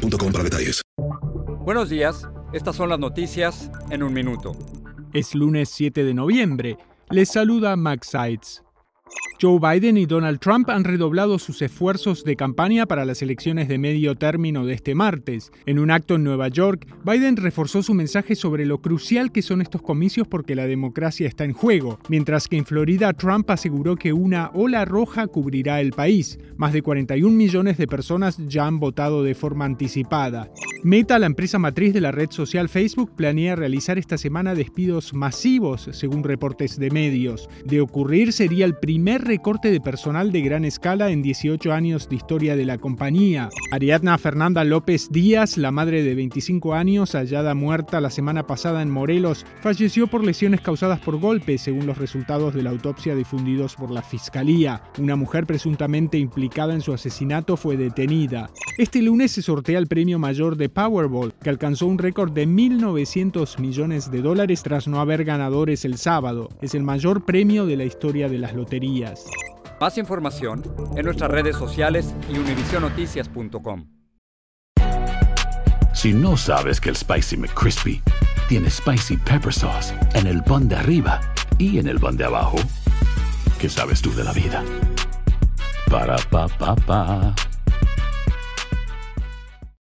boostmobile.com para detalles. Buenos días, estas son las noticias en un minuto. Es lunes 7 de noviembre. Les saluda Max Sides. Joe Biden y Donald Trump han redoblado sus esfuerzos de campaña para las elecciones de medio término de este martes. En un acto en Nueva York, Biden reforzó su mensaje sobre lo crucial que son estos comicios porque la democracia está en juego, mientras que en Florida Trump aseguró que una ola roja cubrirá el país. Más de 41 millones de personas ya han votado de forma anticipada. Meta, la empresa matriz de la red social Facebook, planea realizar esta semana despidos masivos, según reportes de medios. De ocurrir, sería el primer recorte de personal de gran escala en 18 años de historia de la compañía. Ariadna Fernanda López Díaz, la madre de 25 años, hallada muerta la semana pasada en Morelos, falleció por lesiones causadas por golpes, según los resultados de la autopsia difundidos por la Fiscalía. Una mujer presuntamente implicada en su asesinato fue detenida. Este lunes se sortea el premio mayor de Powerball, que alcanzó un récord de 1.900 millones de dólares tras no haber ganadores el sábado. Es el mayor premio de la historia de las loterías. Más información en nuestras redes sociales y univisionoticias.com. Si no sabes que el Spicy McCrispy tiene Spicy Pepper Sauce en el pan de arriba y en el pan de abajo, ¿qué sabes tú de la vida? Para, pa, pa, pa.